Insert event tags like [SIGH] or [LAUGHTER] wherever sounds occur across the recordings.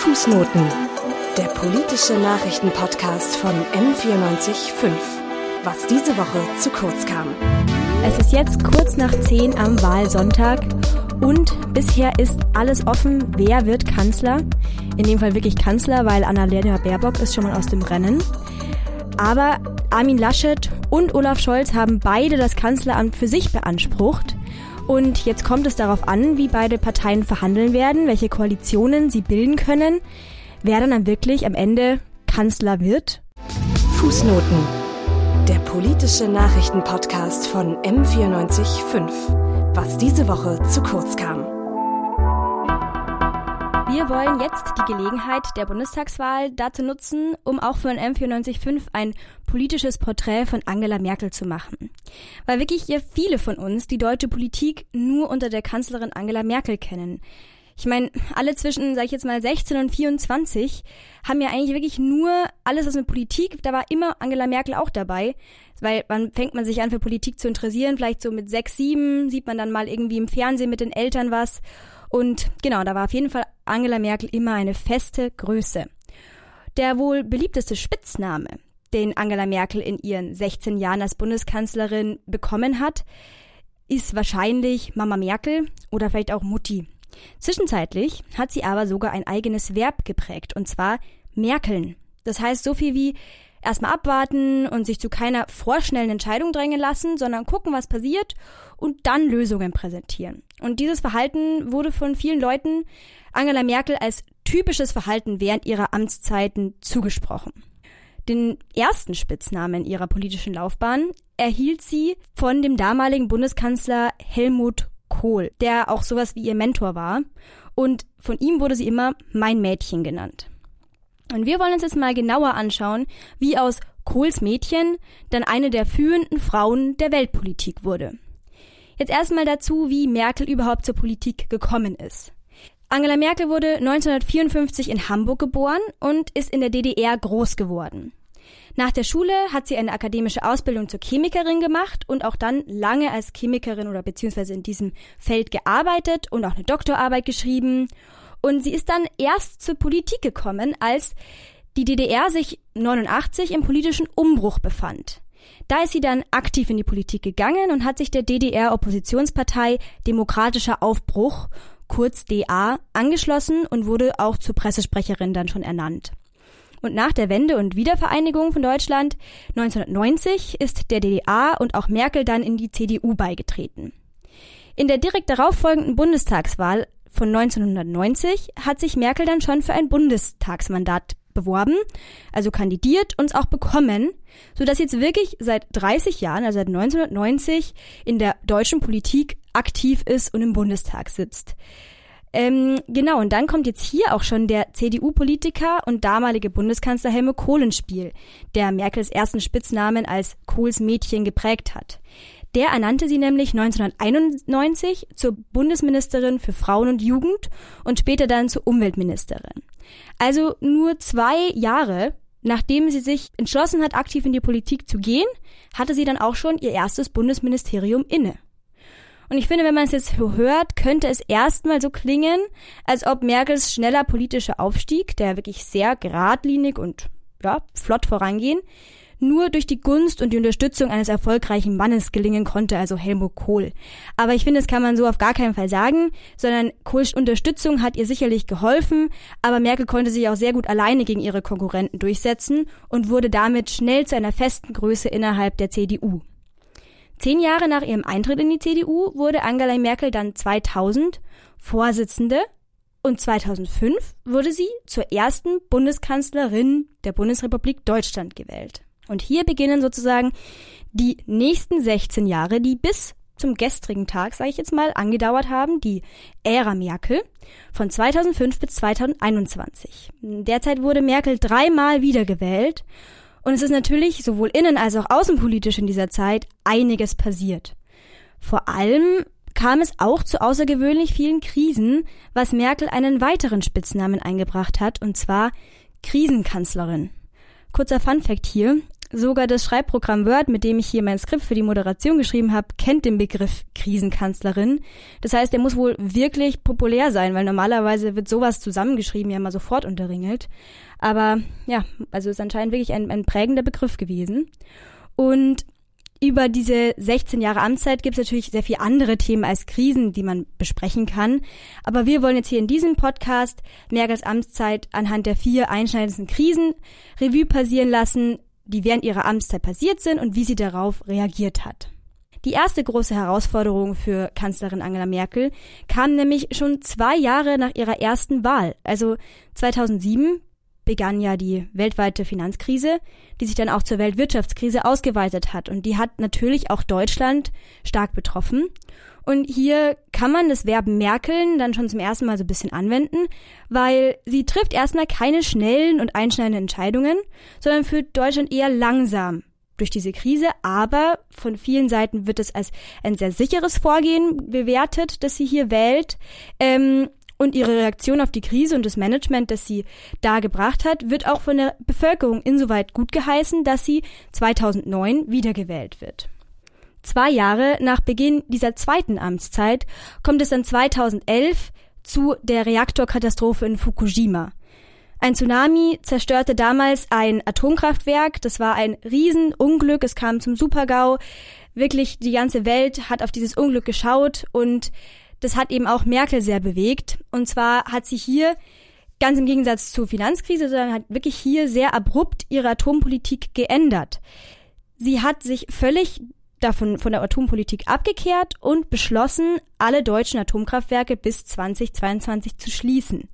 Fußnoten, der politische Nachrichtenpodcast von M945. Was diese Woche zu kurz kam. Es ist jetzt kurz nach 10 am Wahlsonntag und bisher ist alles offen, wer wird Kanzler. In dem Fall wirklich Kanzler, weil Annalena Baerbock ist schon mal aus dem Rennen. Aber Armin Laschet und Olaf Scholz haben beide das Kanzleramt für sich beansprucht. Und jetzt kommt es darauf an, wie beide Parteien verhandeln werden, welche Koalitionen sie bilden können, wer dann, dann wirklich am Ende Kanzler wird. Fußnoten. Der politische Nachrichtenpodcast von M945. Was diese Woche zu kurz kam. Wir wollen jetzt die Gelegenheit der Bundestagswahl dazu nutzen, um auch für ein M945 ein politisches Porträt von Angela Merkel zu machen. Weil wirklich ja viele von uns die deutsche Politik nur unter der Kanzlerin Angela Merkel kennen. Ich meine, alle zwischen, sag ich jetzt mal, 16 und 24 haben ja eigentlich wirklich nur alles, was mit Politik, da war immer Angela Merkel auch dabei. Weil wann fängt man sich an für Politik zu interessieren? Vielleicht so mit 6, 7 sieht man dann mal irgendwie im Fernsehen mit den Eltern was. Und genau, da war auf jeden Fall Angela Merkel immer eine feste Größe. Der wohl beliebteste Spitzname, den Angela Merkel in ihren 16 Jahren als Bundeskanzlerin bekommen hat, ist wahrscheinlich Mama Merkel oder vielleicht auch Mutti. Zwischenzeitlich hat sie aber sogar ein eigenes Verb geprägt, und zwar Merkeln. Das heißt so viel wie erstmal abwarten und sich zu keiner vorschnellen Entscheidung drängen lassen, sondern gucken, was passiert und dann Lösungen präsentieren. Und dieses Verhalten wurde von vielen Leuten Angela Merkel als typisches Verhalten während ihrer Amtszeiten zugesprochen. Den ersten Spitznamen ihrer politischen Laufbahn erhielt sie von dem damaligen Bundeskanzler Helmut Kohl, der auch sowas wie ihr Mentor war. Und von ihm wurde sie immer mein Mädchen genannt. Und wir wollen uns jetzt mal genauer anschauen, wie aus Kohls Mädchen dann eine der führenden Frauen der Weltpolitik wurde. Jetzt erstmal dazu, wie Merkel überhaupt zur Politik gekommen ist. Angela Merkel wurde 1954 in Hamburg geboren und ist in der DDR groß geworden. Nach der Schule hat sie eine akademische Ausbildung zur Chemikerin gemacht und auch dann lange als Chemikerin oder beziehungsweise in diesem Feld gearbeitet und auch eine Doktorarbeit geschrieben und sie ist dann erst zur Politik gekommen, als die DDR sich 89 im politischen Umbruch befand. Da ist sie dann aktiv in die Politik gegangen und hat sich der DDR-Oppositionspartei Demokratischer Aufbruch, kurz DA, angeschlossen und wurde auch zur Pressesprecherin dann schon ernannt. Und nach der Wende und Wiedervereinigung von Deutschland 1990 ist der DDA und auch Merkel dann in die CDU beigetreten. In der direkt darauf folgenden Bundestagswahl von 1990 hat sich Merkel dann schon für ein Bundestagsmandat beworben, also kandidiert und es auch bekommen, so dass jetzt wirklich seit 30 Jahren, also seit 1990 in der deutschen Politik aktiv ist und im Bundestag sitzt. Ähm, genau, und dann kommt jetzt hier auch schon der CDU-Politiker und damalige Bundeskanzler Helmut Kohl ins Spiel, der Merkels ersten Spitznamen als Kohls Mädchen geprägt hat. Der ernannte sie nämlich 1991 zur Bundesministerin für Frauen und Jugend und später dann zur Umweltministerin. Also nur zwei Jahre nachdem sie sich entschlossen hat, aktiv in die Politik zu gehen, hatte sie dann auch schon ihr erstes Bundesministerium inne. Und ich finde, wenn man es jetzt hört, könnte es erstmal so klingen, als ob Merkels schneller politischer Aufstieg, der wirklich sehr geradlinig und ja, flott vorangehen, nur durch die Gunst und die Unterstützung eines erfolgreichen Mannes gelingen konnte, also Helmut Kohl. Aber ich finde, das kann man so auf gar keinen Fall sagen, sondern Kohls Unterstützung hat ihr sicherlich geholfen, aber Merkel konnte sich auch sehr gut alleine gegen ihre Konkurrenten durchsetzen und wurde damit schnell zu einer festen Größe innerhalb der CDU. Zehn Jahre nach ihrem Eintritt in die CDU wurde Angela Merkel dann 2000 Vorsitzende und 2005 wurde sie zur ersten Bundeskanzlerin der Bundesrepublik Deutschland gewählt. Und hier beginnen sozusagen die nächsten 16 Jahre, die bis zum gestrigen Tag, sage ich jetzt mal, angedauert haben, die Ära Merkel von 2005 bis 2021. Derzeit wurde Merkel dreimal wiedergewählt und es ist natürlich sowohl innen als auch außenpolitisch in dieser Zeit einiges passiert. Vor allem kam es auch zu außergewöhnlich vielen Krisen, was Merkel einen weiteren Spitznamen eingebracht hat, und zwar Krisenkanzlerin. Kurzer Funfact hier. Sogar das Schreibprogramm Word, mit dem ich hier mein Skript für die Moderation geschrieben habe, kennt den Begriff Krisenkanzlerin. Das heißt, der muss wohl wirklich populär sein, weil normalerweise wird sowas zusammengeschrieben ja mal sofort unterringelt. Aber ja, also ist anscheinend wirklich ein, ein prägender Begriff gewesen. Und über diese 16 Jahre Amtszeit gibt es natürlich sehr viele andere Themen als Krisen, die man besprechen kann. Aber wir wollen jetzt hier in diesem Podcast Merkels Amtszeit anhand der vier einschneidendsten Krisen Revue passieren lassen, die während ihrer Amtszeit passiert sind und wie sie darauf reagiert hat. Die erste große Herausforderung für Kanzlerin Angela Merkel kam nämlich schon zwei Jahre nach ihrer ersten Wahl. Also 2007 begann ja die weltweite Finanzkrise, die sich dann auch zur Weltwirtschaftskrise ausgeweitet hat. Und die hat natürlich auch Deutschland stark betroffen. Und hier kann man das Verb merkeln dann schon zum ersten Mal so ein bisschen anwenden, weil sie trifft erstmal keine schnellen und einschneidenden Entscheidungen, sondern führt Deutschland eher langsam durch diese Krise, aber von vielen Seiten wird es als ein sehr sicheres Vorgehen bewertet, das sie hier wählt. Ähm, und ihre Reaktion auf die Krise und das Management, das sie da gebracht hat, wird auch von der Bevölkerung insoweit gut geheißen, dass sie 2009 wiedergewählt wird. Zwei Jahre nach Beginn dieser zweiten Amtszeit kommt es dann 2011 zu der Reaktorkatastrophe in Fukushima. Ein Tsunami zerstörte damals ein Atomkraftwerk. Das war ein Riesenunglück. Es kam zum Supergau. Wirklich die ganze Welt hat auf dieses Unglück geschaut und das hat eben auch Merkel sehr bewegt. Und zwar hat sie hier ganz im Gegensatz zur Finanzkrise, sondern hat wirklich hier sehr abrupt ihre Atompolitik geändert. Sie hat sich völlig davon von der Atompolitik abgekehrt und beschlossen, alle deutschen Atomkraftwerke bis 2022 zu schließen.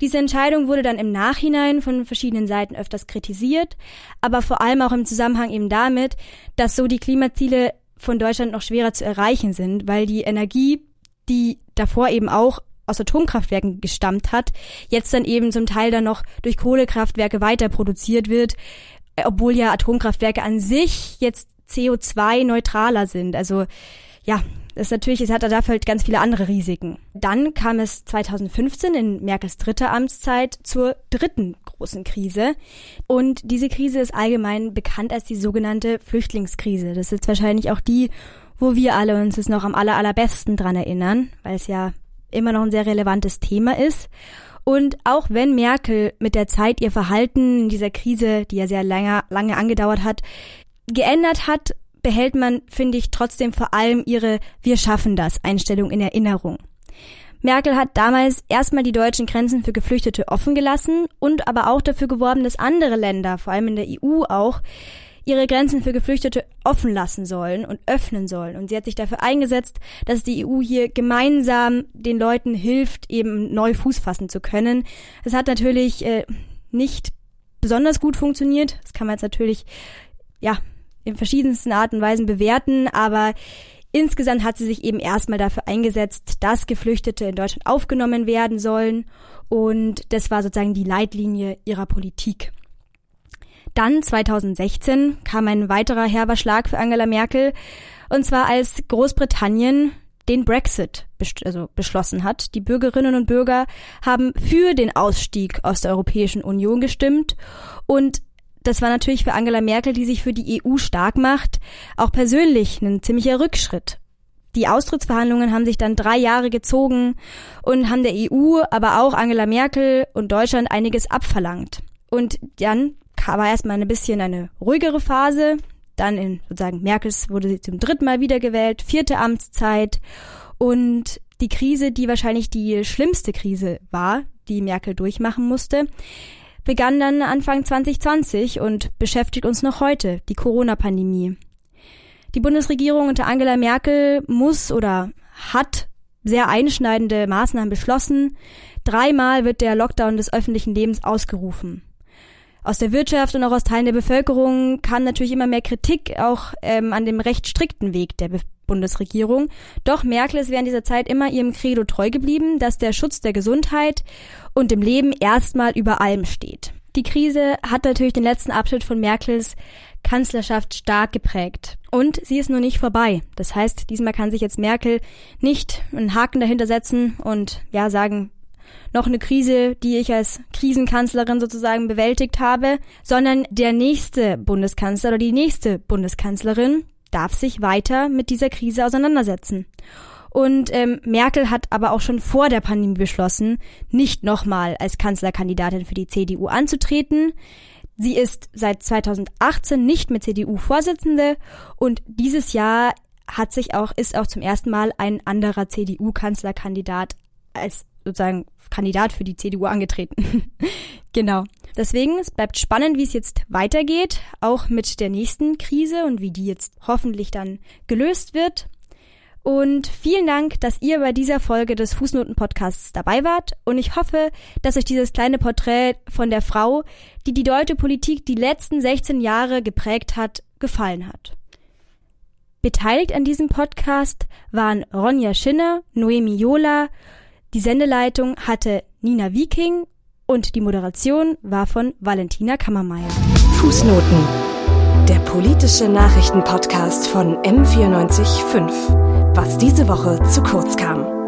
Diese Entscheidung wurde dann im Nachhinein von verschiedenen Seiten öfters kritisiert, aber vor allem auch im Zusammenhang eben damit, dass so die Klimaziele von Deutschland noch schwerer zu erreichen sind, weil die Energie die davor eben auch aus Atomkraftwerken gestammt hat, jetzt dann eben zum Teil dann noch durch Kohlekraftwerke weiter produziert wird, obwohl ja Atomkraftwerke an sich jetzt CO2-neutraler sind. Also ja, das ist natürlich, es hat da dafür halt ganz viele andere Risiken. Dann kam es 2015 in Merkels dritter Amtszeit zur dritten großen Krise. Und diese Krise ist allgemein bekannt als die sogenannte Flüchtlingskrise. Das ist wahrscheinlich auch die, wo wir alle uns es noch am aller, allerbesten dran erinnern, weil es ja immer noch ein sehr relevantes Thema ist. Und auch wenn Merkel mit der Zeit ihr Verhalten in dieser Krise, die ja sehr lange, lange angedauert hat, geändert hat, behält man, finde ich, trotzdem vor allem ihre Wir schaffen das Einstellung in Erinnerung. Merkel hat damals erstmal die deutschen Grenzen für Geflüchtete offen gelassen und aber auch dafür geworben, dass andere Länder, vor allem in der EU auch, ihre Grenzen für Geflüchtete offen lassen sollen und öffnen sollen. Und sie hat sich dafür eingesetzt, dass die EU hier gemeinsam den Leuten hilft, eben neu Fuß fassen zu können. Es hat natürlich äh, nicht besonders gut funktioniert. Das kann man jetzt natürlich, ja, in verschiedensten Arten und Weisen bewerten, aber insgesamt hat sie sich eben erstmal dafür eingesetzt, dass Geflüchtete in Deutschland aufgenommen werden sollen. Und das war sozusagen die Leitlinie ihrer Politik. Dann 2016 kam ein weiterer herber Schlag für Angela Merkel, und zwar als Großbritannien den Brexit also beschlossen hat. Die Bürgerinnen und Bürger haben für den Ausstieg aus der Europäischen Union gestimmt und das war natürlich für Angela Merkel, die sich für die EU stark macht, auch persönlich ein ziemlicher Rückschritt. Die Austrittsverhandlungen haben sich dann drei Jahre gezogen und haben der EU, aber auch Angela Merkel und Deutschland einiges abverlangt. Und dann war erstmal ein bisschen eine ruhigere Phase. Dann in sozusagen Merkels wurde sie zum dritten Mal wiedergewählt, vierte Amtszeit. Und die Krise, die wahrscheinlich die schlimmste Krise war, die Merkel durchmachen musste, begann dann Anfang 2020 und beschäftigt uns noch heute, die Corona-Pandemie. Die Bundesregierung unter Angela Merkel muss oder hat sehr einschneidende Maßnahmen beschlossen. Dreimal wird der Lockdown des öffentlichen Lebens ausgerufen aus der Wirtschaft und auch aus Teilen der Bevölkerung kam natürlich immer mehr Kritik auch ähm, an dem recht strikten Weg der Be Bundesregierung. Doch Merkel ist während dieser Zeit immer ihrem Credo treu geblieben, dass der Schutz der Gesundheit und dem Leben erstmal über allem steht. Die Krise hat natürlich den letzten Abschnitt von Merkels Kanzlerschaft stark geprägt. Und sie ist noch nicht vorbei. Das heißt, diesmal kann sich jetzt Merkel nicht einen Haken dahinter setzen und ja sagen, noch eine Krise, die ich als Krisenkanzlerin sozusagen bewältigt habe, sondern der nächste Bundeskanzler oder die nächste Bundeskanzlerin darf sich weiter mit dieser Krise auseinandersetzen. Und ähm, Merkel hat aber auch schon vor der Pandemie beschlossen, nicht nochmal als Kanzlerkandidatin für die CDU anzutreten. Sie ist seit 2018 nicht mehr CDU-Vorsitzende und dieses Jahr hat sich auch, ist auch zum ersten Mal ein anderer CDU-Kanzlerkandidat als sozusagen Kandidat für die CDU angetreten. [LAUGHS] genau. Deswegen, es bleibt spannend, wie es jetzt weitergeht, auch mit der nächsten Krise und wie die jetzt hoffentlich dann gelöst wird. Und vielen Dank, dass ihr bei dieser Folge des Fußnoten-Podcasts dabei wart. Und ich hoffe, dass euch dieses kleine Porträt von der Frau, die die deutsche Politik die letzten 16 Jahre geprägt hat, gefallen hat. Beteiligt an diesem Podcast waren Ronja Schinner, Noemi Jola, die Sendeleitung hatte Nina Viking und die Moderation war von Valentina Kammermeier. Fußnoten. Der politische Nachrichtenpodcast von M945. Was diese Woche zu kurz kam.